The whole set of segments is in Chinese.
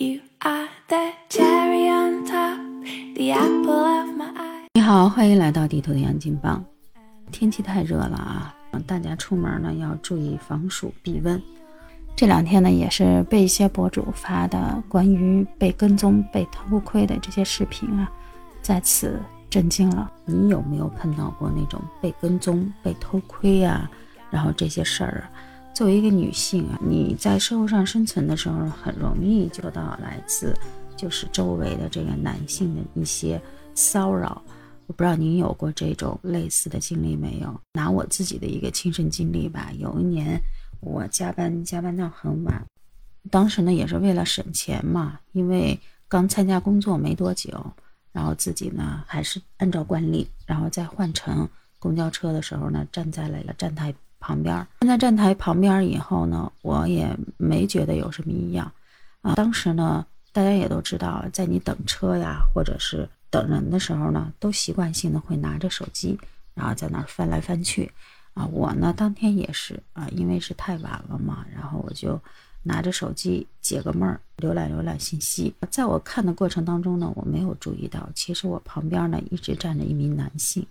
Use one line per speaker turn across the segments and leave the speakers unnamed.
You are the cherry on top, the apple of my eye.
你好，欢迎来到地图的杨金棒。天气太热了啊，大家出门呢要注意防暑避温。这两天呢，也是被一些博主发的关于被跟踪、被偷窥的这些视频啊，在此震惊了。你有没有碰到过那种被跟踪、被偷窥啊？然后这些事儿啊？作为一个女性啊，你在社会上生存的时候，很容易就到来自就是周围的这个男性的一些骚扰。我不知道您有过这种类似的经历没有？拿我自己的一个亲身经历吧。有一年我加班加班到很晚，当时呢也是为了省钱嘛，因为刚参加工作没多久，然后自己呢还是按照惯例，然后在换乘公交车的时候呢，站在了站台。旁边站在站台旁边以后呢，我也没觉得有什么异样，啊，当时呢，大家也都知道，在你等车呀，或者是等人的时候呢，都习惯性的会拿着手机，然后在那儿翻来翻去，啊，我呢当天也是啊，因为是太晚了嘛，然后我就拿着手机解个闷儿，浏览浏览信息。在我看的过程当中呢，我没有注意到，其实我旁边呢一直站着一名男性。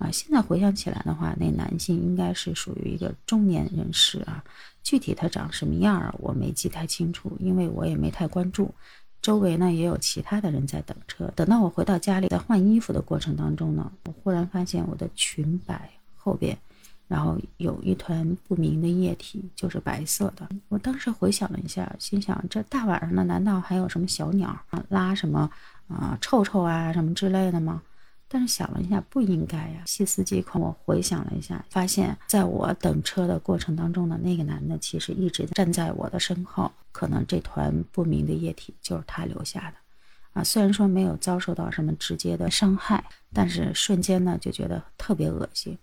啊，现在回想起来的话，那男性应该是属于一个中年人士啊。具体他长什么样儿，我没记太清楚，因为我也没太关注。周围呢也有其他的人在等车。等到我回到家里，在换衣服的过程当中呢，我忽然发现我的裙摆后边，然后有一团不明的液体，就是白色的。我当时回想了一下，心想：这大晚上的，难道还有什么小鸟拉什么啊臭臭啊什么之类的吗？但是想了一下，不应该呀。细思极恐，我回想了一下，发现在我等车的过程当中呢，那个男的其实一直站在我的身后，可能这团不明的液体就是他留下的。啊，虽然说没有遭受到什么直接的伤害，但是瞬间呢就觉得特别恶心。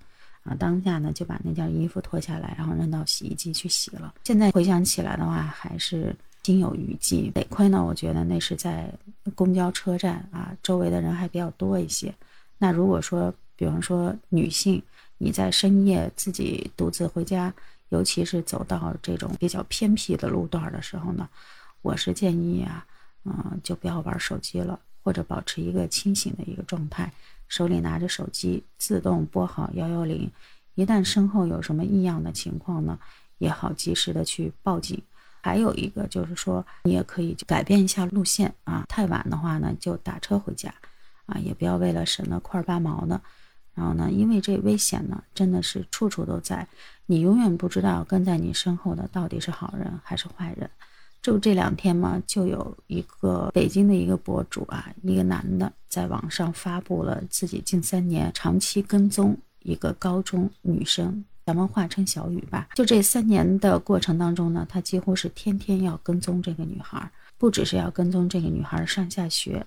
啊，当下呢就把那件衣服脱下来，然后扔到洗衣机去洗了。现在回想起来的话，还是心有余悸。得亏呢，我觉得那是在公交车站啊，周围的人还比较多一些。那如果说，比方说女性，你在深夜自己独自回家，尤其是走到这种比较偏僻的路段的时候呢，我是建议啊，嗯，就不要玩手机了，或者保持一个清醒的一个状态，手里拿着手机，自动拨好幺幺零，一旦身后有什么异样的情况呢，也好及时的去报警。还有一个就是说，你也可以改变一下路线啊，太晚的话呢，就打车回家。啊，也不要为了省那块八毛呢，然后呢，因为这危险呢，真的是处处都在，你永远不知道跟在你身后的到底是好人还是坏人。就这两天嘛，就有一个北京的一个博主啊，一个男的在网上发布了自己近三年长期跟踪一个高中女生，咱们化称小雨吧。就这三年的过程当中呢，他几乎是天天要跟踪这个女孩，不只是要跟踪这个女孩上下学，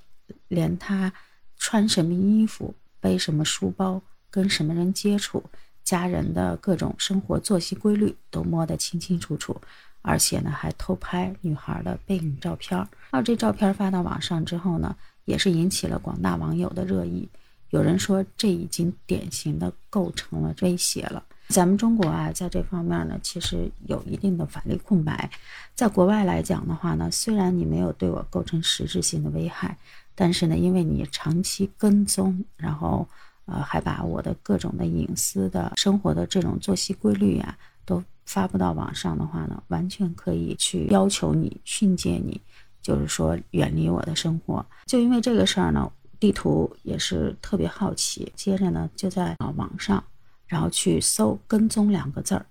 连他。穿什么衣服，背什么书包，跟什么人接触，家人的各种生活作息规律都摸得清清楚楚，而且呢还偷拍女孩的背影照片。而这照片发到网上之后呢，也是引起了广大网友的热议。有人说这已经典型的构成了威胁了。咱们中国啊，在这方面呢，其实有一定的法律空白。在国外来讲的话呢，虽然你没有对我构成实质性的危害。但是呢，因为你长期跟踪，然后，呃，还把我的各种的隐私的生活的这种作息规律呀，都发布到网上的话呢，完全可以去要求你训诫你，就是说远离我的生活。就因为这个事儿呢，地图也是特别好奇，接着呢就在啊网上，然后去搜“跟踪”两个字儿，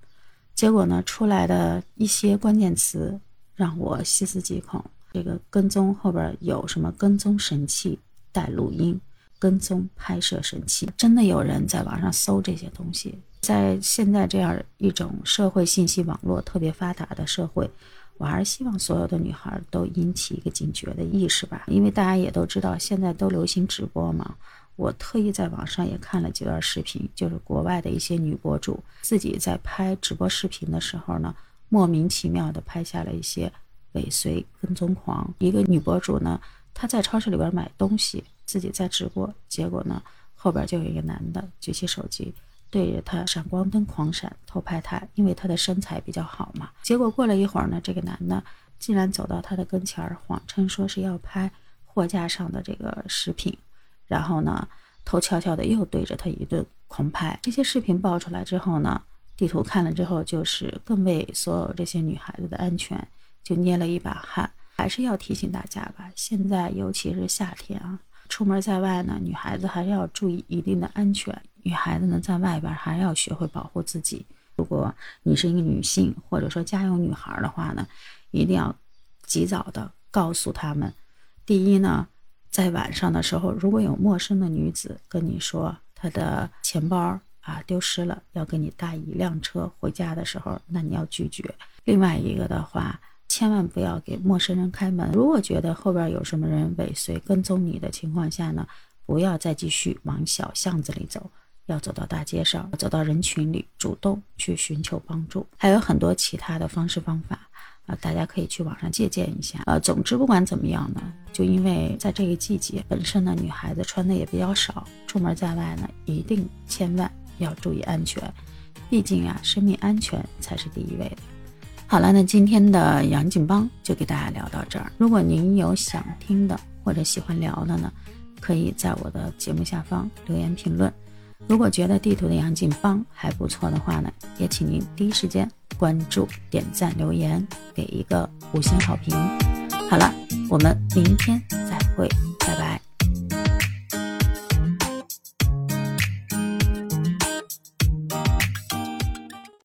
结果呢出来的一些关键词让我细思极恐。这个跟踪后边有什么跟踪神器带录音，跟踪拍摄神器，真的有人在网上搜这些东西。在现在这样一种社会信息网络特别发达的社会，我还是希望所有的女孩都引起一个警觉的意识吧。因为大家也都知道，现在都流行直播嘛。我特意在网上也看了几段视频，就是国外的一些女博主自己在拍直播视频的时候呢，莫名其妙的拍下了一些。尾随跟踪狂，一个女博主呢，她在超市里边买东西，自己在直播，结果呢，后边就有一个男的举起手机对着她闪光灯狂闪，偷拍她，因为她的身材比较好嘛。结果过了一会儿呢，这个男的竟然走到他的跟前儿，谎称说是要拍货架上的这个食品，然后呢，偷悄悄的又对着他一顿狂拍。这些视频爆出来之后呢，地图看了之后，就是更为所有这些女孩子的安全就捏了一把汗。还是要提醒大家吧，现在尤其是夏天啊，出门在外呢，女孩子还是要注意一定的安全。女孩子呢，在外边还是要学会保护自己。如果你是一个女性，或者说家有女孩的话呢，一定要及早的告诉他们。第一呢，在晚上的时候，如果有陌生的女子跟你说她的钱包啊丢失了，要给你带一辆车回家的时候，那你要拒绝。另外一个的话。千万不要给陌生人开门。如果觉得后边有什么人尾随跟踪你的情况下呢，不要再继续往小巷子里走，要走到大街上，走到人群里，主动去寻求帮助。还有很多其他的方式方法啊，大家可以去网上借鉴一下。呃，总之不管怎么样呢，就因为在这个季节，本身呢女孩子穿的也比较少，出门在外呢，一定千万要注意安全，毕竟啊，生命安全才是第一位的。好了，那今天的杨景邦就给大家聊到这儿。如果您有想听的或者喜欢聊的呢，可以在我的节目下方留言评论。如果觉得地图的杨景邦还不错的话呢，也请您第一时间关注、点赞、留言，给一个五星好评。好了，我们明天再会。